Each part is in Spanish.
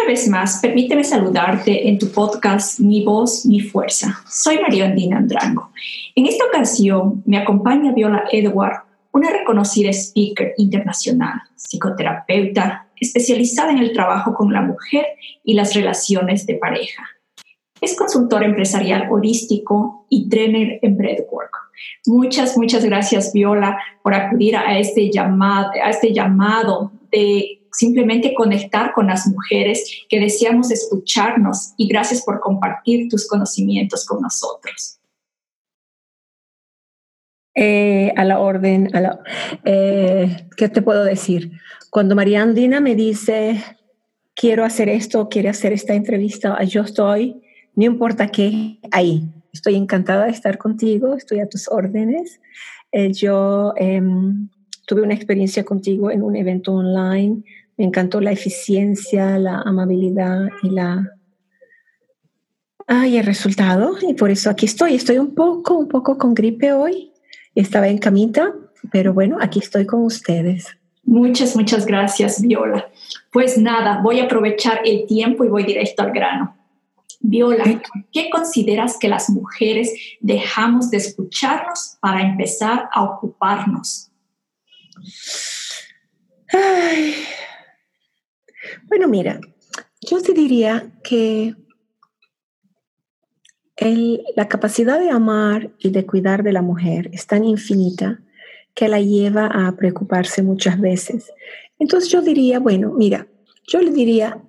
Una vez más, permíteme saludarte en tu podcast Mi Voz, Mi Fuerza. Soy María Andina Andrango. En esta ocasión me acompaña Viola Edward, una reconocida speaker internacional, psicoterapeuta, especializada en el trabajo con la mujer y las relaciones de pareja. Es consultor empresarial holístico y trainer en breathwork. Muchas, muchas gracias, Viola, por acudir a este llamado, a este llamado de simplemente conectar con las mujeres que deseamos escucharnos y gracias por compartir tus conocimientos con nosotros. Eh, a la orden, a la, eh, ¿qué te puedo decir? Cuando María Andina me dice, quiero hacer esto, quiere hacer esta entrevista, yo estoy, no importa qué, ahí. Estoy encantada de estar contigo, estoy a tus órdenes. Eh, yo em, tuve una experiencia contigo en un evento online me encantó la eficiencia, la amabilidad y la... Ay, el resultado. Y por eso aquí estoy. Estoy un poco, un poco con gripe hoy. Estaba en camita, pero bueno, aquí estoy con ustedes. Muchas, muchas gracias, Viola. Pues nada, voy a aprovechar el tiempo y voy directo al grano. Viola, ¿qué consideras que las mujeres dejamos de escucharnos para empezar a ocuparnos? Bueno, mira, yo te diría que la capacidad de amar y de cuidar de la mujer es tan infinita que la lleva a preocuparse muchas veces. Entonces yo diría, bueno, mira, yo le diría,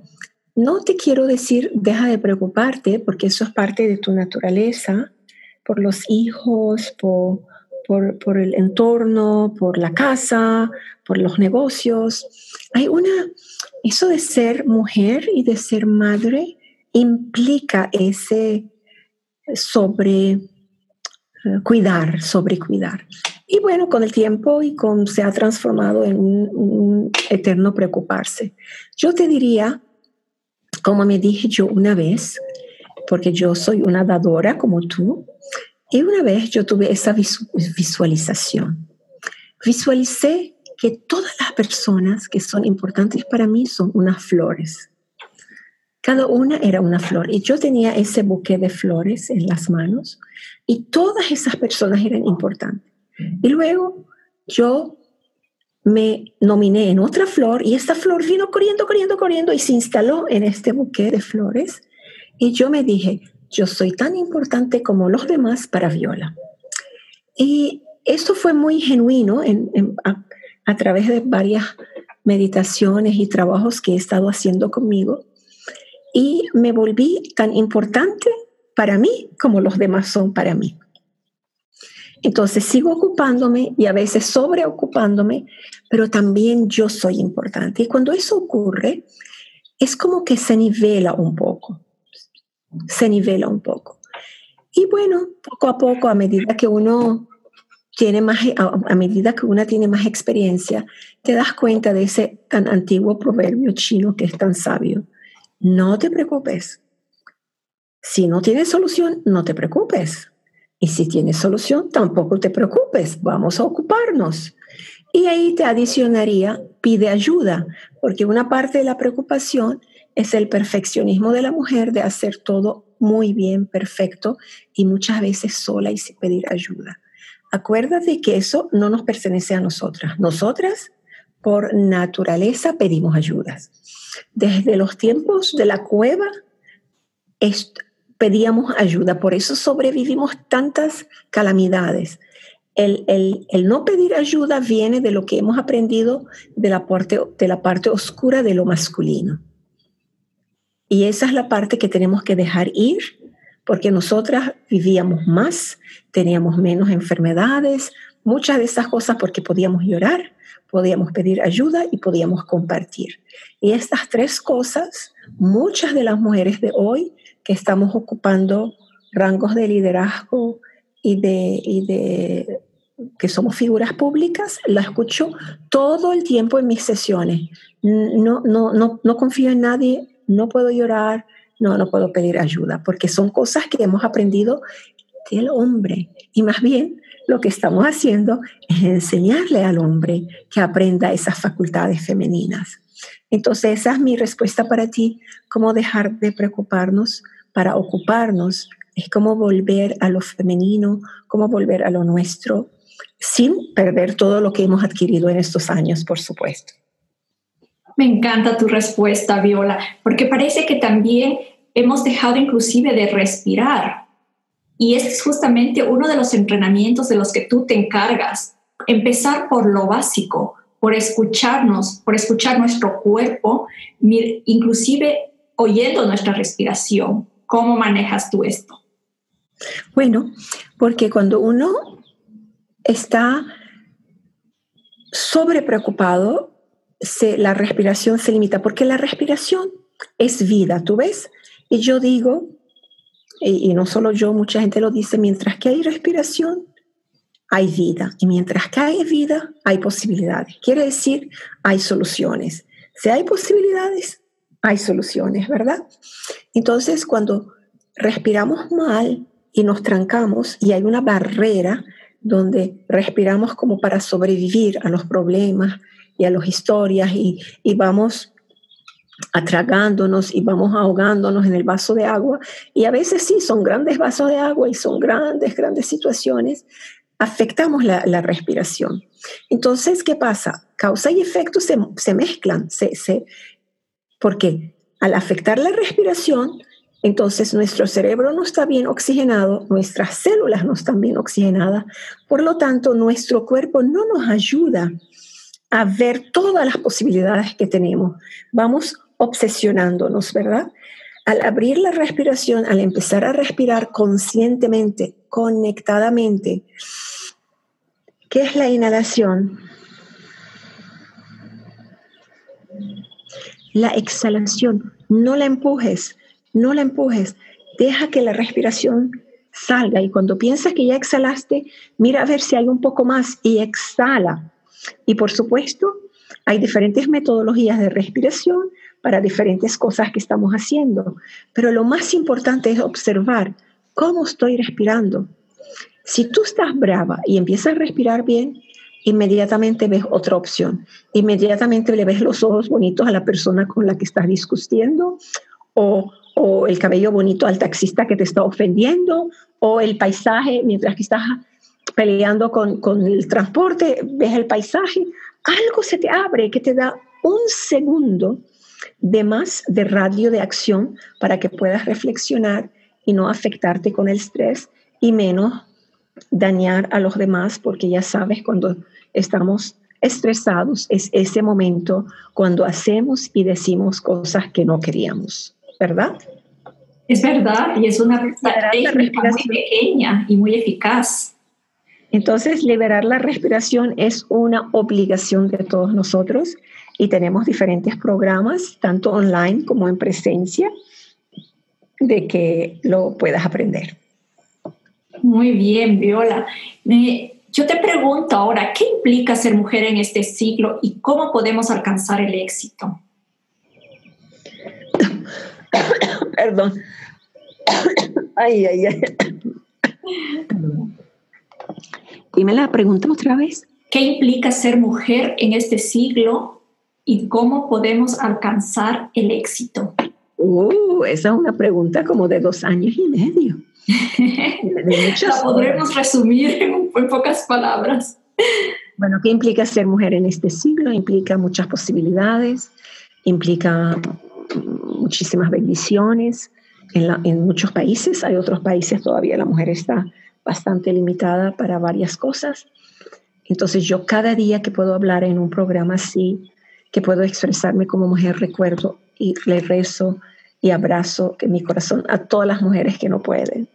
no te quiero decir deja de preocuparte porque eso es parte de tu naturaleza, por los hijos, por, por, por, el entorno, por la casa, por los negocios. Hay una, eso de ser mujer y de ser madre implica ese sobre eh, cuidar, sobre cuidar. Y bueno, con el tiempo y con se ha transformado en un, eterno preocuparse. Yo te diría, como me dije yo una vez, porque yo soy una dadora como tú, y una vez yo tuve esa visualización. Visualicé que todas las personas que son importantes para mí son unas flores. Cada una era una flor y yo tenía ese buque de flores en las manos y todas esas personas eran importantes. Y luego yo me nominé en otra flor y esta flor vino corriendo, corriendo, corriendo y se instaló en este buque de flores. Y yo me dije, yo soy tan importante como los demás para Viola. Y eso fue muy genuino en, a través de varias meditaciones y trabajos que he estado haciendo conmigo y me volví tan importante para mí como los demás son para mí. Entonces sigo ocupándome y a veces sobreocupándome, pero también yo soy importante. Y cuando eso ocurre, es como que se nivela un poco, se nivela un poco. Y bueno, poco a poco, a medida que uno tiene más, a, medida que una tiene más experiencia, te das cuenta de ese tan antiguo proverbio chino que es tan sabio. No te preocupes. Si no tienes solución, no te preocupes. Y si tienes solución, tampoco te preocupes. Vamos a ocuparnos. Y ahí te adicionaría, pide ayuda, porque una parte de la preocupación es el perfeccionismo de la mujer de hacer todo muy bien, perfecto, y muchas veces sola y sin pedir ayuda. Acuérdate que eso no nos pertenece a nosotras. Nosotras, por naturaleza, pedimos ayudas. Desde los tiempos de la cueva, pedíamos ayuda. Por eso sobrevivimos tantas calamidades. El, no pedir ayuda viene de lo que hemos aprendido de la parte oscura de lo masculino. Y esa es la parte que tenemos que dejar ir porque nosotras vivíamos más, teníamos menos enfermedades, muchas de esas cosas porque podíamos llorar, podíamos pedir ayuda y podíamos compartir. Y estas tres cosas, muchas de las mujeres de hoy que estamos ocupando rangos de liderazgo y de, y de que somos figuras públicas, la escucho todo el tiempo en mis sesiones. No, no, no, no confío en nadie, no puedo llorar, no, no puedo pedir ayuda, porque son cosas que hemos aprendido del hombre. Y más bien lo que estamos haciendo es enseñarle al hombre que aprenda esas facultades femeninas. Entonces esa es mi respuesta para ti, cómo dejar de preocuparnos para ocuparnos, es cómo volver a lo femenino, cómo volver a lo nuestro, sin perder todo lo que hemos adquirido en estos años, por supuesto. Me encanta tu respuesta, Viola, porque parece que también hemos dejado inclusive de respirar. Y es justamente uno de los entrenamientos de los que tú te encargas. Empezar por lo básico, por escucharnos, por escuchar nuestro cuerpo, inclusive oyendo nuestra respiración. ¿Cómo manejas tú esto? Bueno, porque cuando uno está sobre preocupado, la respiración se limita, porque la respiración es vida, ¿tú ves? Y yo digo, y, no solo yo, mucha gente lo dice, mientras que hay respiración, hay vida. Y mientras que hay vida, hay posibilidades. Quiere decir, hay soluciones. Si hay posibilidades, hay soluciones, ¿verdad? Entonces, cuando respiramos mal y nos trancamos y hay una barrera donde respiramos como para sobrevivir a los problemas y a las historias y, y vamos atragándonos y vamos ahogándonos en el vaso de agua. Y a veces sí, son grandes vasos de agua y son grandes, grandes situaciones. Afectamos la, la respiración. Entonces, ¿qué pasa? Causa y efecto se, se mezclan. Se, se, porque al afectar la respiración, entonces nuestro cerebro no está bien oxigenado, nuestras células no están bien oxigenadas, por lo tanto nuestro cuerpo no nos ayuda a ver todas las posibilidades que tenemos. Vamos obsesionándonos, ¿verdad? Al abrir la respiración, al empezar a respirar conscientemente, conectadamente, ¿qué es la inhalación? La exhalación, no la empujes, no la empujes, deja que la respiración salga y cuando piensas que ya exhalaste, mira a ver si hay un poco más y exhala. Y por supuesto, hay diferentes metodologías de respiración para diferentes cosas que estamos haciendo, pero lo más importante es observar cómo estoy respirando. Si tú estás brava y empiezas a respirar bien, inmediatamente ves otra opción. Inmediatamente le ves los ojos bonitos a la persona con la que estás discutiendo o el cabello bonito al taxista que te está ofendiendo, o el paisaje mientras que estás peleando con, con el transporte, ves el paisaje, algo se te abre que te da un segundo de más de radio de acción para que puedas reflexionar y no afectarte con el estrés y menos dañar a los demás, porque ya sabes, cuando estamos estresados es ese momento cuando hacemos y decimos cosas que no queríamos. ¿verdad? Es verdad, y es una técnica muy pequeña y muy eficaz. Entonces, liberar la respiración es una obligación de todos nosotros y tenemos diferentes programas, tanto online como en presencia, de que lo puedas aprender. Muy bien, Viola. yo te pregunto ahora, ¿qué implica ser mujer en este siglo y cómo podemos alcanzar el éxito? Perdón. Ay, ay, ay. Dime la pregunta otra vez. ¿Qué implica ser mujer en este siglo y cómo podemos alcanzar el éxito? Uh, esa es una pregunta como de dos años y medio. la podremos resumir en, en pocas palabras. Bueno, ¿qué implica ser mujer en este siglo? Implica muchas posibilidades, implica muchísimas bendiciones en, muchos países. Hay otros países todavía la mujer está bastante limitada para varias cosas. Entonces yo cada día que puedo hablar en un programa así, que puedo expresarme como mujer, recuerdo y le rezo y abrazo en mi corazón a todas las mujeres que no pueden,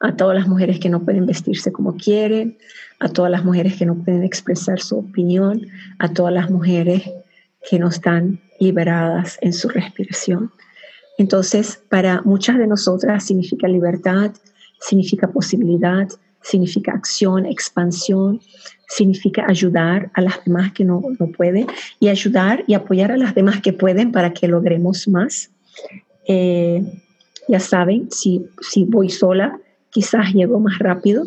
a todas las mujeres que no pueden vestirse como quieren, a todas las mujeres que no pueden expresar su opinión, a todas las mujeres que no están liberadas en su respiración. Entonces, para muchas de nosotras significa libertad, significa posibilidad, significa acción, expansión, significa ayudar a las demás que no, no pueden y ayudar y apoyar a las demás que pueden para que logremos más. Eh, ya saben, si, si voy sola, quizás llego más rápido,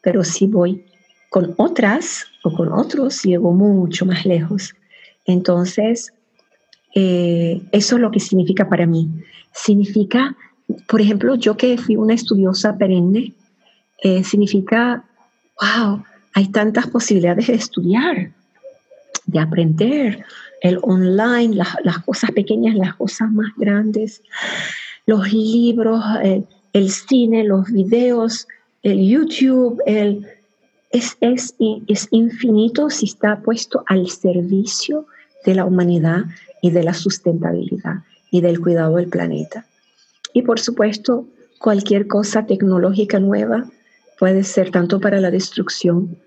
pero si voy con otras o con otros, llego mucho más lejos. Entonces, eh, eso es lo que significa para mí. Significa, por ejemplo, yo que fui una estudiosa perenne, eh, significa, wow, hay tantas posibilidades de estudiar, de aprender, el online, las, cosas pequeñas, las cosas más grandes, los libros, eh, el cine, los videos, el YouTube, el, es, es, es infinito si está puesto al servicio de la humanidad y de la sustentabilidad y del cuidado del planeta. Y por supuesto, cualquier cosa tecnológica nueva puede ser tanto para la destrucción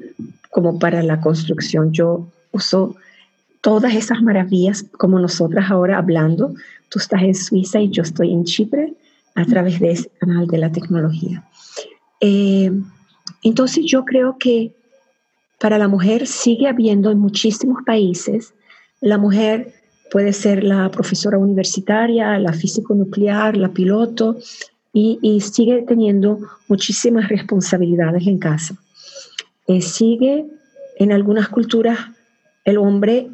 como para la construcción. Yo uso todas esas maravillas como nosotras ahora hablando. Tú estás en Suiza y yo estoy en Chipre a través de ese canal de la tecnología. Eh, entonces yo creo que para la mujer sigue habiendo en muchísimos países, la mujer puede ser la profesora universitaria, la físico nuclear, la piloto, y, sigue teniendo muchísimas responsabilidades en casa. Eh, sigue en algunas culturas el hombre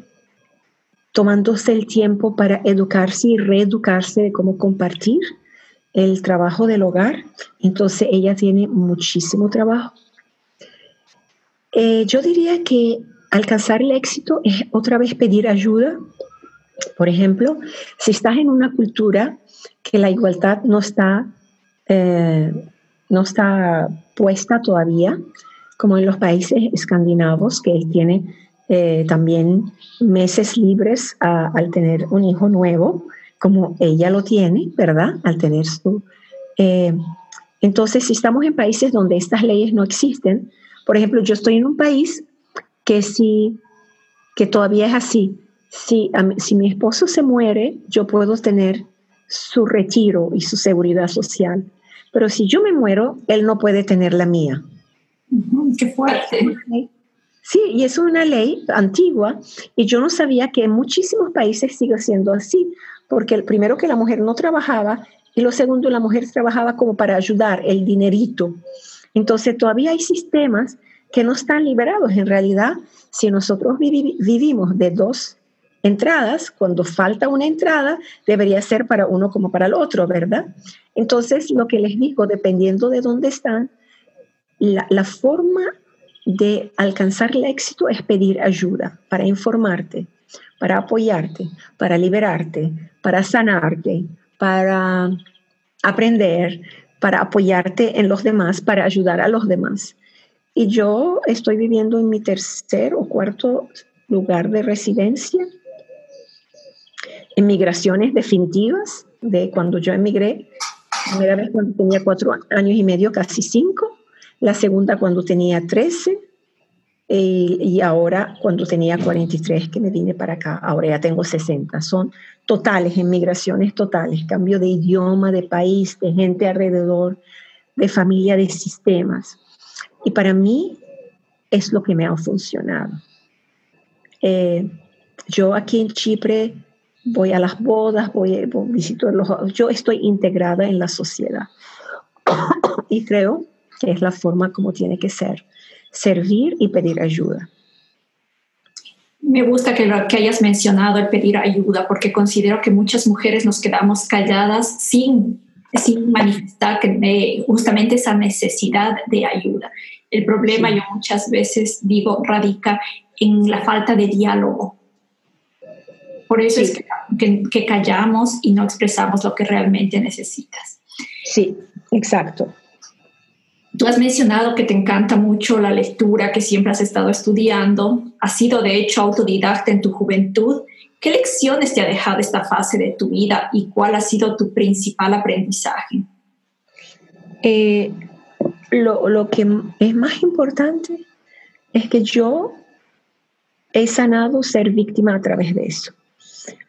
tomándose el tiempo para educarse y reeducarse de cómo compartir el trabajo del hogar. Entonces ella tiene muchísimo trabajo. Eh, yo diría que alcanzar el éxito es otra vez pedir ayuda. Por ejemplo, si estás en una cultura que la igualdad no está, eh, no está puesta todavía, como en los países escandinavos, que tiene eh, también meses libres al tener un hijo nuevo, como ella lo tiene, ¿verdad? Al tener su... Eh, entonces, si estamos en países donde estas leyes no existen, por ejemplo, yo estoy en un país que sí, que todavía es así. Si, si mi esposo se muere, yo puedo tener su retiro y su seguridad social. Pero si yo me muero, él no puede tener la mía. Qué fuerte. Sí, y es una ley antigua y yo no sabía que en muchísimos países sigue siendo así porque el primero que la mujer no trabajaba y lo segundo la mujer trabajaba como para ayudar el dinerito. Entonces todavía hay sistemas que no están liberados. En realidad, si nosotros vivimos de dos entradas, cuando falta una entrada, debería ser para uno como para el otro, ¿verdad? Entonces, lo que les digo, dependiendo de dónde están, la, forma de alcanzar el éxito es pedir ayuda para informarte, para apoyarte, para liberarte, para sanarte, para aprender, para apoyarte en los demás, para ayudar a los demás. Y yo estoy viviendo en mi tercer o cuarto lugar de residencia, en migraciones definitivas, de cuando yo emigré, primera vez cuando tenía cuatro años y medio, casi cinco, la segunda cuando tenía trece, y ahora cuando tenía 43 que me vine para acá, ahora ya tengo 60. Son totales, emigraciones totales, cambio de idioma, de país, de gente alrededor, de familia, de sistemas. Y para mí es lo que me ha funcionado. Eh, yo aquí en Chipre voy a las bodas, voy, voy visito los... Yo estoy integrada en la sociedad y creo que es la forma como tiene que ser servir y pedir ayuda. Me gusta que, lo, que hayas mencionado el pedir ayuda, porque considero que muchas mujeres nos quedamos calladas sin, sin manifestar que, justamente esa necesidad de ayuda. El problema, yo muchas veces digo, radica en la falta de diálogo. Por eso es que, que callamos y no expresamos lo que realmente necesitas. Sí, exacto. Tú has mencionado que te encanta mucho la lectura, que siempre has estado estudiando, has sido de hecho autodidacta en tu juventud. ¿Qué lecciones te ha dejado esta fase de tu vida y cuál ha sido tu principal aprendizaje? Eh, lo, lo que es más importante es que yo he sanado ser víctima a través de eso.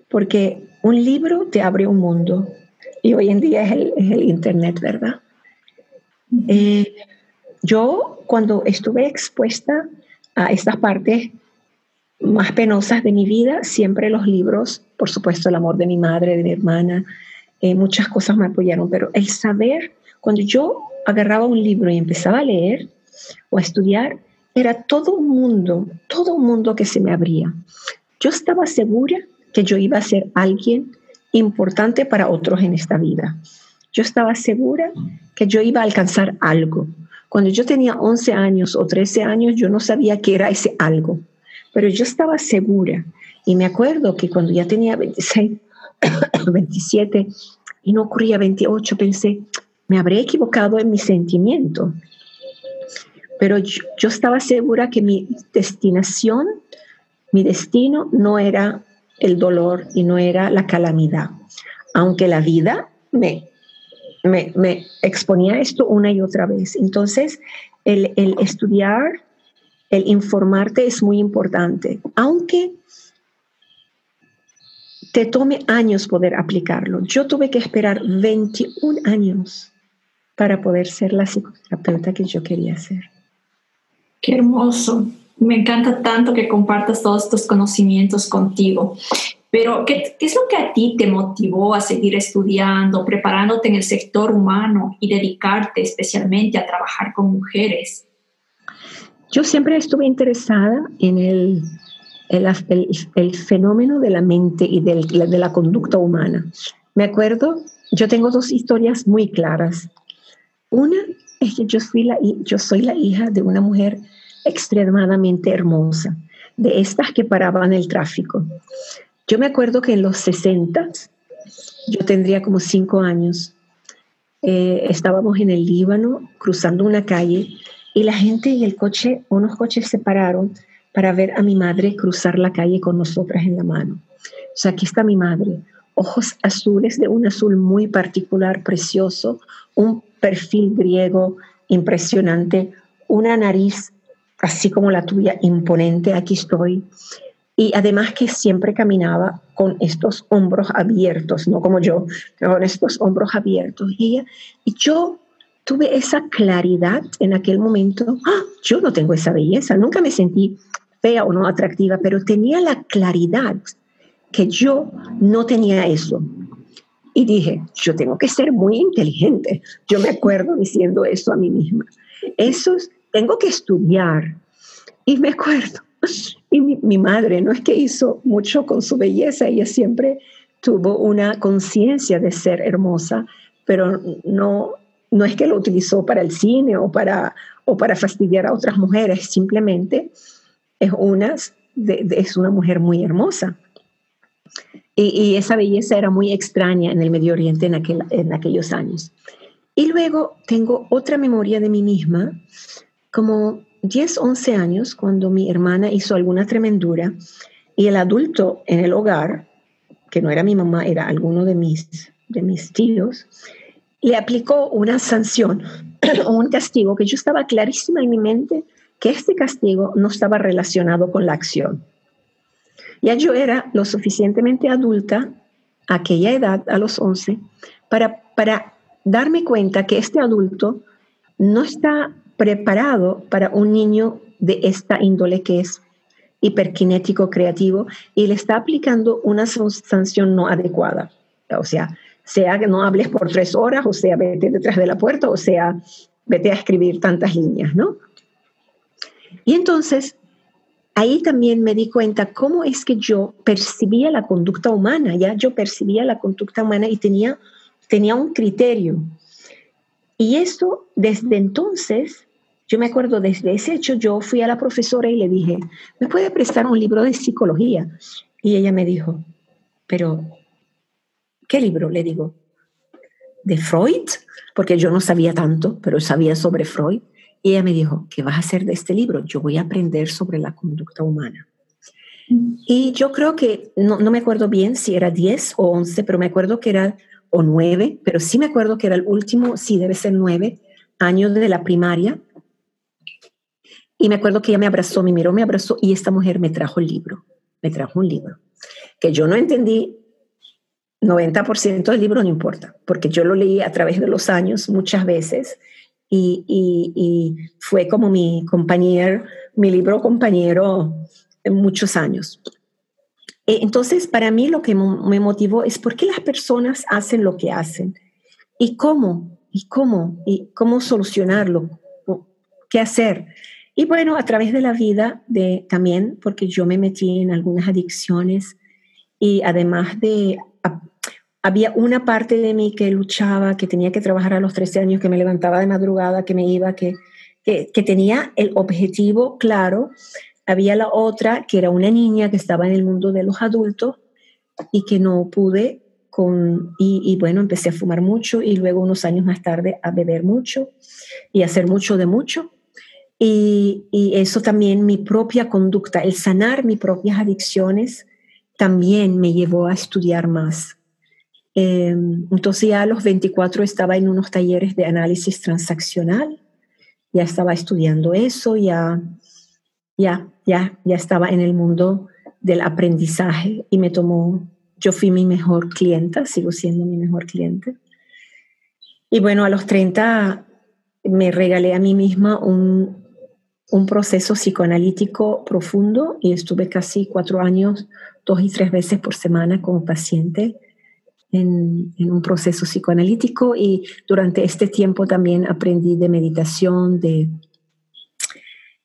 Porque un libro te abre un mundo y hoy en día es el, es el Internet, ¿verdad? Eh, yo cuando estuve expuesta a estas partes más penosas de mi vida, siempre los libros, por supuesto el amor de mi madre, de mi hermana, eh, muchas cosas me apoyaron, pero el saber, cuando yo agarraba un libro y empezaba a leer o a estudiar, era todo un mundo, todo un mundo que se me abría. yo estaba segura que yo iba a ser alguien importante para otros en esta vida. Yo estaba segura que yo iba a alcanzar algo. Cuando yo tenía 11 años o 13 años, yo no sabía qué era ese algo, pero yo estaba segura. Y me acuerdo que cuando ya tenía 26, 27 y no ocurría 28, pensé, me habré equivocado en mi sentimiento. Pero yo, yo estaba segura que mi destinación, mi destino no era el dolor y no era la calamidad. Aunque la vida me, me, exponía a esto una y otra vez. Entonces, el, el estudiar, el informarte es muy importante, aunque te tome años poder aplicarlo. Yo tuve que esperar 21 años para poder ser la psicoterapeuta que yo quería ser. Qué hermoso. Me encanta tanto que compartas todos estos conocimientos contigo. Pero, ¿qué, ¿qué, es lo que a ti te motivó a seguir estudiando, preparándote en el sector humano y dedicarte especialmente a trabajar con mujeres? Yo siempre estuve interesada en el, el, el, fenómeno de la mente y del, de la conducta humana. Me acuerdo, yo tengo dos historias muy claras. Una es que yo, fui la, yo soy la hija de una mujer extremadamente hermosa, de estas que paraban el tráfico. Yo me acuerdo que en los 60, yo tendría como cinco años, eh, estábamos en el Líbano cruzando una calle y la gente y el coche, unos coches se pararon para ver a mi madre cruzar la calle con nosotras en la mano. O sea, aquí está mi madre, ojos azules de un azul muy particular, precioso, un perfil griego impresionante, una nariz así como la tuya, imponente, aquí estoy. Y además que siempre caminaba con estos hombros abiertos, no como yo, con estos hombros abiertos. Y, y yo tuve esa claridad en aquel momento, ¡Ah! yo no tengo esa belleza, nunca me sentí fea o no atractiva, pero tenía la claridad que yo no tenía eso. Y dije, yo tengo que ser muy inteligente. Yo me acuerdo diciendo eso a mí misma. Eso es tengo que estudiar. Y me acuerdo, y mi, madre no es que hizo mucho con su belleza, ella siempre tuvo una conciencia de ser hermosa, pero no, no es que lo utilizó para el cine o para, o para fastidiar a otras mujeres, simplemente es una, es una mujer muy hermosa. Y, y, esa belleza era muy extraña en el Medio Oriente en, aquel, en aquellos años. Y luego tengo otra memoria de mí misma como 10, 11 años, cuando mi hermana hizo alguna tremendura y el adulto en el hogar, que no era mi mamá, era alguno de mis, de mis tíos, le aplicó una sanción o un castigo que yo estaba clarísima en mi mente que este castigo no estaba relacionado con la acción. Ya yo era lo suficientemente adulta a aquella edad, a los 11, para, para darme cuenta que este adulto no está preparado para un niño de esta índole que es hiperkinético creativo y le está aplicando una sanción no adecuada. O sea, sea que no hables por tres horas, o sea, vete detrás de la puerta, o sea, vete a escribir tantas líneas, ¿no? Y entonces, ahí también me di cuenta cómo es que yo percibía la conducta humana, ya yo percibía la conducta humana y tenía, tenía un criterio. Y eso, desde entonces, yo me acuerdo desde ese hecho, yo fui a la profesora y le dije, ¿me puede prestar un libro de psicología? Y ella me dijo, pero, ¿qué libro? Le digo, ¿de Freud? Porque yo no sabía tanto, pero sabía sobre Freud. Y ella me dijo, ¿qué vas a hacer de este libro? Yo voy a aprender sobre la conducta humana. Mm. Y yo creo que, no, no me acuerdo bien si era 10 o 11, pero me acuerdo que era, o 9, pero sí me acuerdo que era el último, sí debe ser 9 años de la primaria y me acuerdo que ella me abrazó, me miró, me abrazó y esta mujer me trajo el libro, me trajo un libro, que yo no entendí 90% del libro, no importa, porque yo lo leí a través de los años muchas veces y, y, fue como mi compañero, mi libro compañero en muchos años. E, entonces, para mí lo que me motivó es por qué las personas hacen lo que hacen y cómo, y cómo, y cómo solucionarlo, qué hacer. Y bueno, a través de la vida de, también, porque yo me metí en algunas adicciones y además de, había una parte de mí que luchaba, que tenía que trabajar a los 13 años, que me levantaba de madrugada, que me iba, que, que, tenía el objetivo claro. Había la otra, que era una niña que estaba en el mundo de los adultos y que no pude con, y, bueno, empecé a fumar mucho y luego unos años más tarde a beber mucho y hacer mucho de mucho. Y, y, eso también, mi propia conducta, el sanar mis propias adicciones, también me llevó a estudiar más. Eh, entonces ya a los 24 estaba en unos talleres de análisis transaccional, ya estaba estudiando eso, ya, ya, ya, ya estaba en el mundo del aprendizaje y me tomó, yo fui mi mejor clienta, sigo siendo mi mejor cliente. Y bueno, a los 30 me regalé a mí misma un, un proceso psicoanalítico profundo y estuve casi cuatro años, dos y tres veces por semana como paciente en, un proceso psicoanalítico y durante este tiempo también aprendí de meditación, de,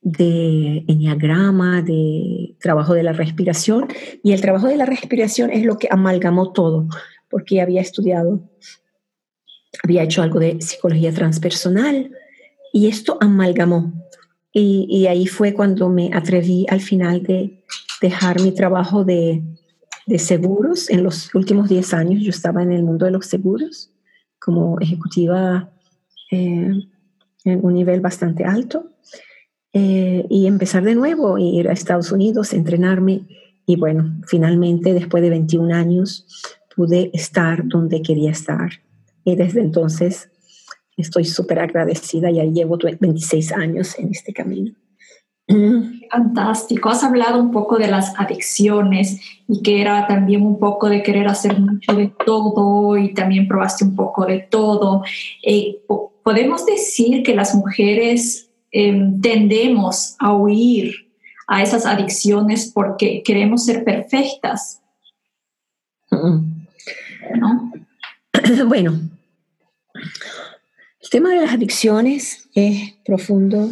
de enneagrama, de trabajo de la respiración. Y el trabajo de la respiración es lo que amalgamó todo porque había estudiado, había hecho algo de psicología transpersonal y esto amalgamó y, ahí fue cuando me atreví al final de dejar mi trabajo de, de seguros. En los últimos 10 años yo estaba en el mundo de los seguros como ejecutiva eh, en un nivel bastante alto. Eh, y empezar de nuevo, ir a Estados Unidos, entrenarme. Y bueno, finalmente, después de 21 años, pude estar donde quería estar. Y desde entonces estoy súper agradecida, ya llevo 26 años en este camino. Fantástico. Has hablado un poco de las adicciones y que era también un poco de querer hacer mucho de todo y también probaste un poco de todo. Eh, podemos decir que las mujeres em, tendemos a huir a esas adicciones porque queremos ser perfectas. ¿No? Bueno, tema de las adicciones es profundo,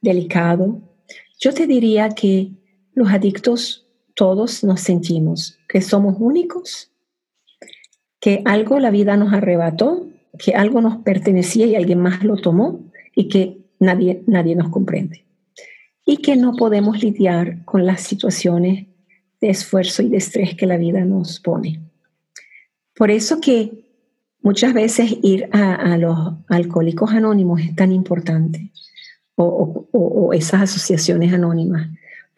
delicado. Yo te diría que los adictos todos nos sentimos que somos únicos, que algo la vida nos arrebató, que algo nos pertenecía y alguien más lo tomó y que nadie, nadie nos comprende. Y que no podemos lidiar con las situaciones de esfuerzo y de estrés que la vida nos pone. Por eso que Muchas veces ir a, los alcohólicos anónimos es tan importante, o, esas asociaciones anónimas,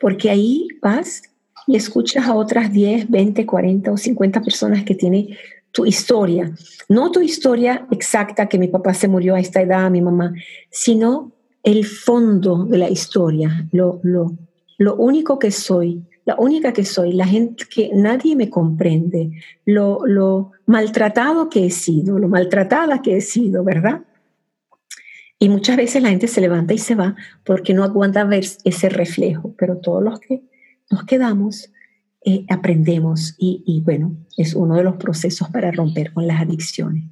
porque ahí vas y escuchas a otras 10, 20, 40 o 50 personas que tienen tu historia, no tu historia exacta que mi papá se murió a esta edad, mi mamá, sino el fondo de la historia, lo, lo, lo único que soy, la única que soy, la gente que nadie me comprende, lo, lo maltratado que he sido, lo maltratada que he sido, ¿verdad? Y muchas veces la gente se levanta y se va porque no aguanta ver ese reflejo, pero todos los que nos quedamos eh, aprendemos y, y bueno, es uno de los procesos para romper con las adicciones.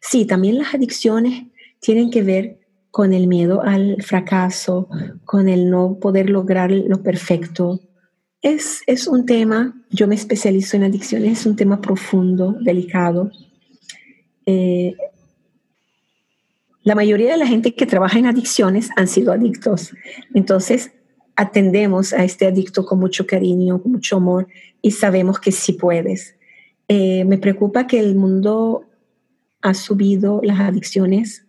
Sí, también las adicciones tienen que ver con el miedo al fracaso, con el no poder lograr lo perfecto, es, es un tema, yo me especializo en adicciones, es un tema profundo, delicado. Eh, la mayoría de la gente que trabaja en adicciones han sido adictos. Entonces, atendemos a este adicto con mucho cariño, con mucho amor y sabemos que sí puedes. Eh, me preocupa que el mundo ha subido las adicciones,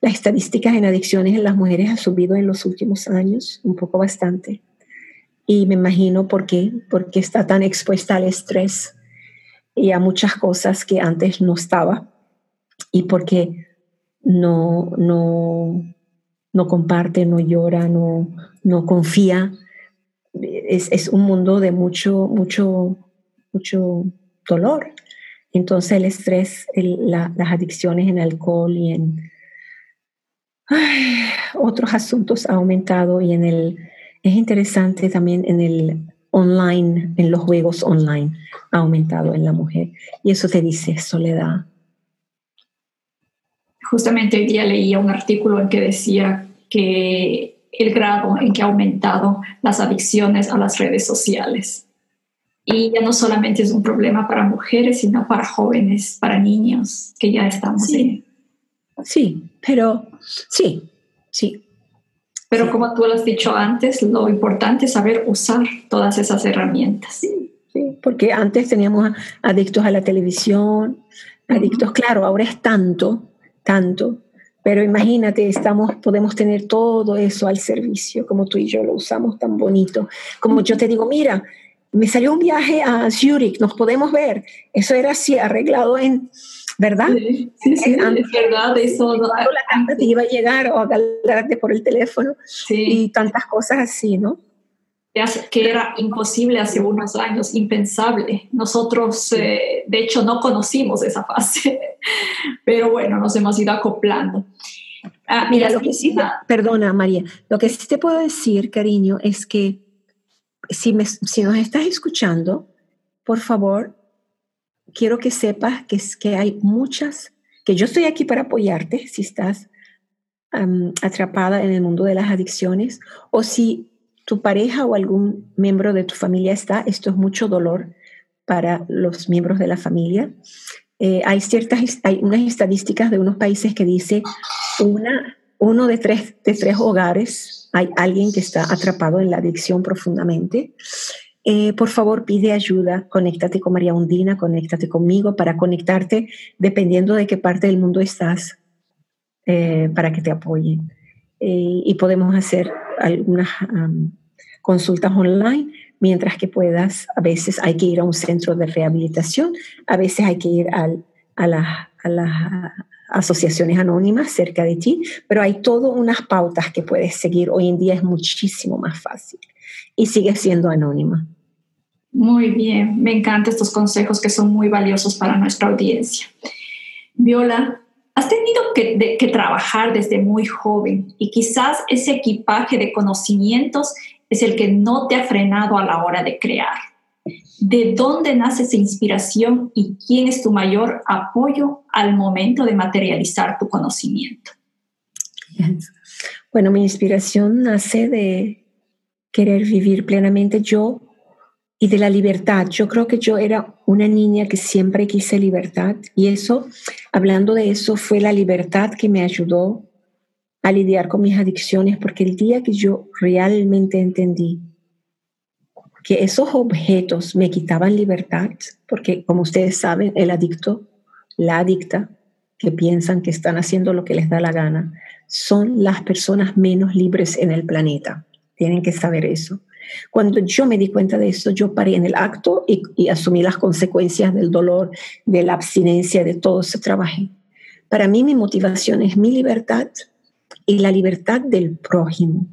las estadísticas en adicciones en las mujeres ha subido en los últimos años, un poco bastante. Y me imagino por qué, porque está tan expuesta al estrés y a muchas cosas que antes no estaba. Y porque no, no, no comparte, no llora, no, no confía. Es, es un mundo de mucho, mucho, mucho dolor. Entonces el estrés, las adicciones en alcohol y en otros asuntos ha aumentado y en el es interesante también en el online, en los juegos online, ha aumentado en la mujer. Y eso te dice soledad. Justamente hoy día leía un artículo en que decía que el grado en que ha aumentado las adicciones a las redes sociales. Y ya no solamente es un problema para mujeres, sino para jóvenes, para niños, que ya estamos sí. Sí, pero sí, sí. Pero como tú lo has dicho antes, lo importante es saber usar todas esas herramientas. Sí, sí porque antes teníamos adictos a la televisión, adictos, claro, ahora es tanto, tanto, pero imagínate, estamos, podemos tener todo eso al servicio, como tú y yo lo usamos tan bonito. Como yo te digo, mira, me salió un viaje a Zurich, nos podemos ver. Eso era así, arreglado en, ¿verdad? Sí, sí, es verdad, eso. La carta te iba a llegar o a agarrarte por el teléfono y tantas cosas así, ¿no? que era imposible hace unos años, impensable. Nosotros, eh, de hecho, no conocimos esa fase, pero bueno, nos hemos ido acoplando. Ah, mira, lo que sí, perdona María, lo que sí te puedo decir, cariño, es que si, me, si nos estás escuchando, por favor, quiero que sepas que, que hay muchas, que yo estoy aquí para apoyarte si estás atrapada en el mundo de las adicciones o si tu pareja o algún miembro de tu familia está, esto es mucho dolor para los miembros de la familia. Eh, hay ciertas, hay unas estadísticas de unos países que dice una, uno de tres, de tres hogares hay alguien que está atrapado en la adicción profundamente. Eh, por favor, pide ayuda, conéctate con María Undina, conéctate conmigo para conectarte dependiendo de qué parte del mundo estás, eh, para que te apoyen. y podemos hacer algunas consultas online, mientras que puedas, a veces hay que ir a un centro de rehabilitación, a veces hay que ir a, las asociaciones anónimas cerca de ti, pero hay todas unas pautas que puedes seguir. Hoy en día es muchísimo más fácil y sigue siendo anónima. Muy bien, me encantan estos consejos que son muy valiosos para nuestra audiencia. Viola, has tenido que, trabajar desde muy joven y quizás ese equipaje de conocimientos es el que no te ha frenado a la hora de crear. ¿De dónde nace esa inspiración y quién es tu mayor apoyo al momento de materializar tu conocimiento? Bueno, mi inspiración nace de querer vivir plenamente yo y de la libertad. Yo creo que yo era una niña que siempre quise libertad y eso, hablando de eso, fue la libertad que me ayudó a lidiar con mis adicciones, porque el día que yo realmente entendí que esos objetos me quitaban libertad, porque como ustedes saben, el adicto, la adicta, que piensan que están haciendo lo que les da la gana, son las personas menos libres en el planeta. Tienen que saber eso. Cuando yo me di cuenta de eso, yo paré en el acto y, y asumí las consecuencias del dolor, de la abstinencia, de todo ese trabajo. Para mí mi motivación es mi libertad y la libertad del prójimo.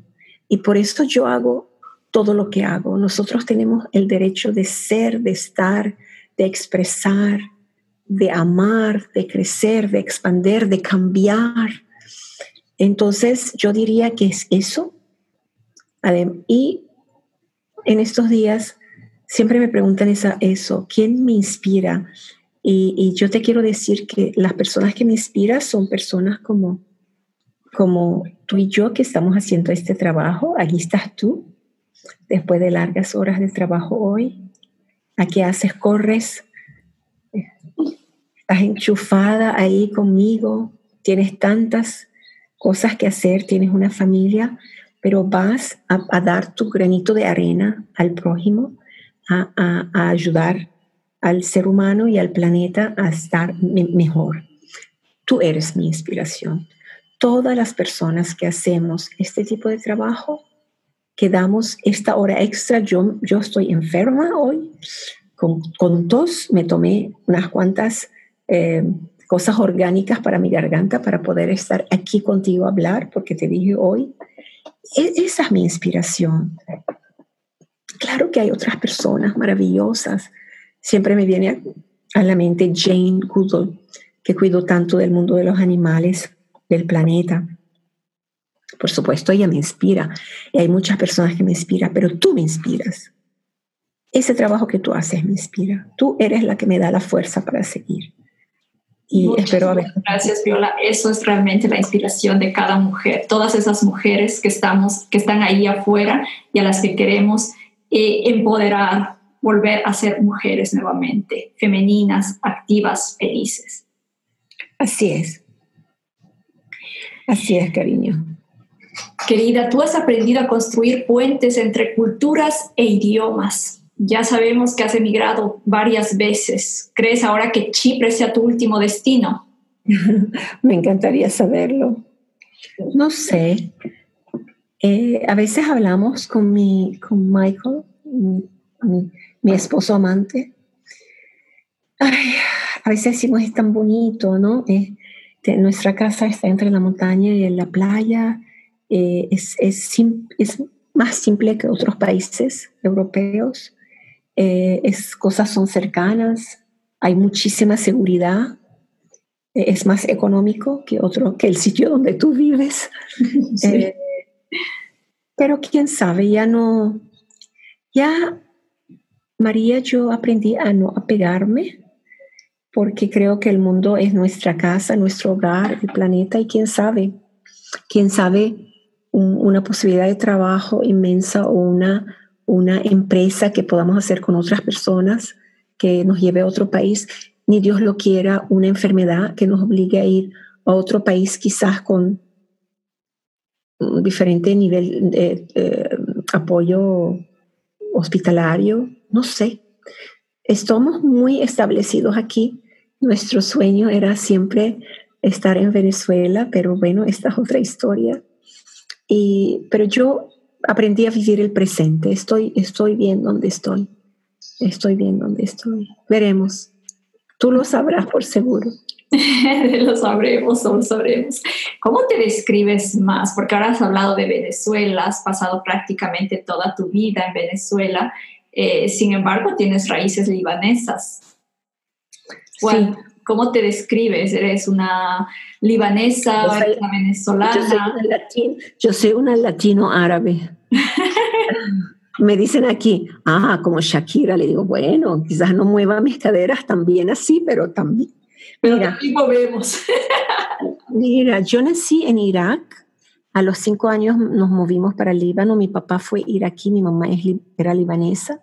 Y por eso yo hago todo lo que hago. Nosotros tenemos el derecho de ser, de estar, de expresar, de amar, de crecer, de expander, de cambiar. Entonces yo diría que es eso. Y en estos días siempre me preguntan eso, ¿quién me inspira? Y, y, yo te quiero decir que las personas que me inspiran son personas como como tú y yo que estamos haciendo este trabajo, aquí estás tú, después de largas horas de trabajo hoy, ¿a qué haces? Corres, estás enchufada ahí conmigo, tienes tantas cosas que hacer, tienes una familia, pero vas a, dar tu granito de arena al prójimo, a, ayudar al ser humano y al planeta a estar mejor. Tú eres mi inspiración todas las personas que hacemos este tipo de trabajo, que damos esta hora extra, yo, yo estoy enferma hoy, con, con tos, me tomé unas cuantas eh, cosas orgánicas para mi garganta para poder estar aquí contigo a hablar, porque te dije hoy, esa es mi inspiración. Claro que hay otras personas maravillosas. Siempre me viene a, a la mente Jane Goodall, que cuidó tanto del mundo de los animales del planeta. Por supuesto, ella me inspira y hay muchas personas que me inspiran, pero tú me inspiras. Ese trabajo que tú haces me inspira. Tú eres la que me da la fuerza para seguir. Y espero ver. Gracias, Viola. Eso es realmente la inspiración de cada mujer. Todas esas mujeres que, estamos, que están ahí afuera y a las que queremos eh, empoderar, volver a ser mujeres nuevamente, femeninas, activas, felices. Así es. Así es, cariño. Querida, tú has aprendido a construir puentes entre culturas e idiomas. Ya sabemos que has emigrado varias veces. ¿Crees ahora que Chipre sea tu último destino? Me encantaría saberlo. No sé. Eh, a veces hablamos con, mi, con Michael, mi, esposo amante. a veces decimos es tan bonito, ¿no? Eh, nuestra casa está entre la montaña y la playa. Eh, es, es, más simple que otros países europeos. Eh, es, cosas son cercanas, hay muchísima seguridad, eh, es más económico que, otro, que el sitio donde tú vives. Eh, pero quién sabe, ya no, ya María, yo aprendí a no apegarme porque creo que el mundo es nuestra casa, nuestro hogar, el planeta y quién sabe, quién sabe una posibilidad de trabajo inmensa o una una empresa que podamos hacer con otras personas, que nos lleve a otro país, ni Dios lo quiera, una enfermedad que nos obligue a ir a otro país quizás con un diferente nivel de apoyo hospitalario, no sé. Estamos muy establecidos aquí. Nuestro sueño era siempre estar en Venezuela, pero bueno, esta es otra historia. Y, pero yo aprendí a vivir el presente. Estoy, estoy bien donde estoy. Estoy bien donde estoy. Veremos. Tú lo sabrás por seguro. lo sabremos, lo sabremos. ¿Cómo te describes más? Porque ahora has hablado de Venezuela, has pasado prácticamente toda tu vida en Venezuela. Eh, sin embargo, tienes raíces libanesas. sí. ¿Cómo te describes? ¿Eres una libanesa, una venezolana? Yo soy una, latino árabe. Me dicen aquí, ah, como Shakira, le digo, bueno, quizás no mueva mis caderas también así, pero también. mira, vemos. mira, yo nací en Irak. A los cinco años nos movimos para Líbano. Mi papá fue iraquí, mi mamá era libanesa.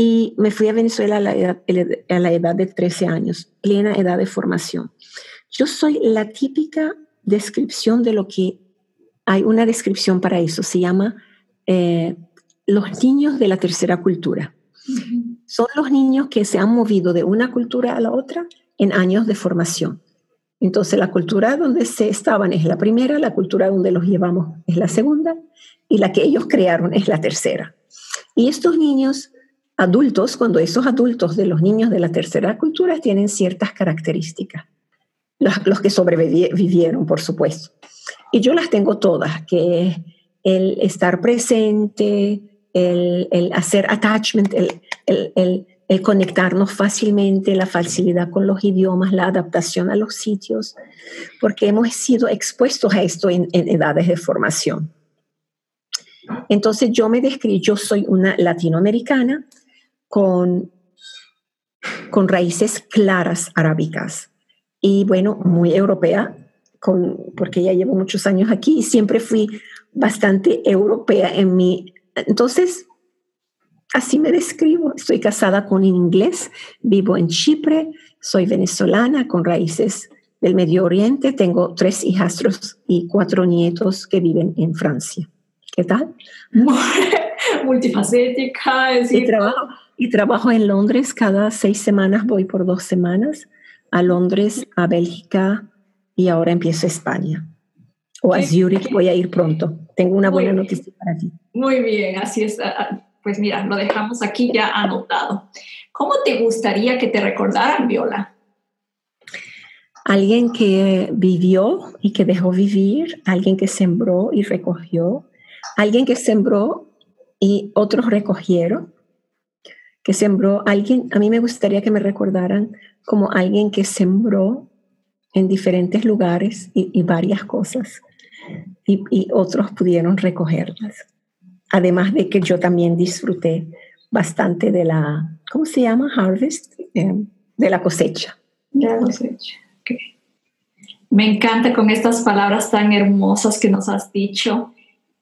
Y me fui a Venezuela a la, edad, de 13 años, plena edad de formación. Yo soy la típica descripción de lo que hay una descripción para eso, se llama eh, los niños de la tercera cultura. Son los niños que se han movido de una cultura a la otra en años de formación. Entonces la cultura donde se estaban es la primera, la cultura donde los llevamos es la segunda y la que ellos crearon es la tercera. Y estos niños adultos, cuando esos adultos de los niños de la tercera cultura tienen ciertas características, los, que sobrevivieron, por supuesto. Y yo las tengo todas, que el estar presente, el, hacer attachment, el, conectarnos fácilmente, la facilidad con los idiomas, la adaptación a los sitios, porque hemos sido expuestos a esto en, en edades de formación. Entonces yo me describo, yo soy una latinoamericana con, con raíces claras arábicas y bueno, muy europea, con, porque ya llevo muchos años aquí y siempre fui bastante europea en mi... Entonces, así me describo. Estoy casada con un inglés, vivo en Chipre, soy venezolana con raíces del Medio Oriente, tengo tres hijastros y cuatro nietos que viven en Francia. ¿Qué tal? Multifacética. Es y trabajo, y trabajo en Londres cada seis semanas, voy por dos semanas a Londres, a Bélgica y ahora empiezo a España. O a Zurich voy a ir pronto. Tengo una buena noticia para ti. Muy bien, así es. Ah, ah, pues mira, lo dejamos aquí ya anotado. ¿Cómo te gustaría que te recordaran, Viola? Alguien que vivió y que dejó vivir, alguien que sembró y recogió, alguien que sembró y otros recogieron, que sembró alguien, a mí me gustaría que me recordaran como alguien que sembró en diferentes lugares y, varias cosas y, otros pudieron recogerlas. Además de que yo también disfruté bastante de la, ¿cómo se llama? Harvest, eh, de la cosecha. De la cosecha. Me encanta con estas palabras tan hermosas que nos has dicho.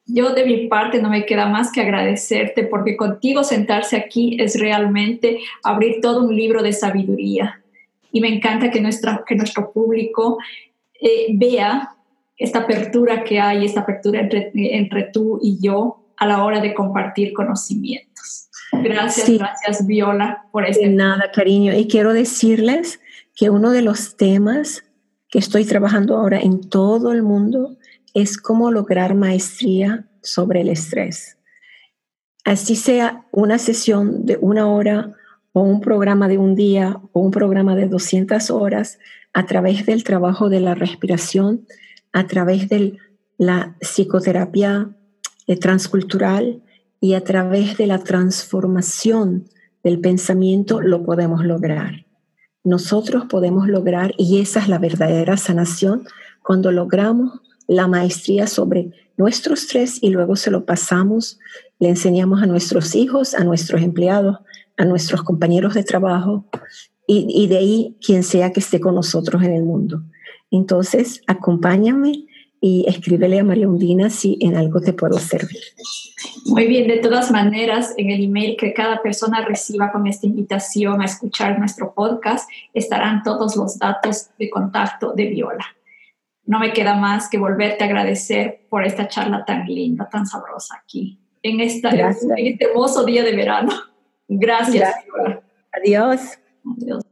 Yo de mi parte no me queda más que agradecerte porque contigo sentarse aquí es realmente abrir todo un libro de sabiduría. Y me encanta que, nuestra, que nuestro público eh, vea esta apertura que hay, esta apertura entre, entre tú y yo a la hora de compartir conocimientos. Gracias, gracias Viola por este. De nada, cariño. Y quiero decirles que uno de los temas que estoy trabajando ahora en todo el mundo es cómo lograr maestría sobre el estrés. Así sea una sesión de una hora o un programa de un día o un programa de 200 horas a través del trabajo de la respiración, a través de la psicoterapia eh, transcultural y a través de la transformación del pensamiento lo podemos lograr. Nosotros podemos lograr, y esa es la verdadera sanación, cuando logramos la maestría sobre nuestro estrés y luego se lo pasamos, le enseñamos a nuestros hijos, a nuestros empleados, a nuestros compañeros de trabajo y, y de ahí quien sea que esté con nosotros en el mundo. Entonces, acompáñame y escríbele a María Undina si en algo te puedo servir. Muy bien, de todas maneras, en el email que cada persona reciba con esta invitación a escuchar nuestro podcast estarán todos los datos de contacto de Viola. No me queda más que volverte a agradecer por esta charla tan linda, tan sabrosa aquí, en, esta, en este hermoso día de verano. Gracias, Viola. Adiós. Adiós.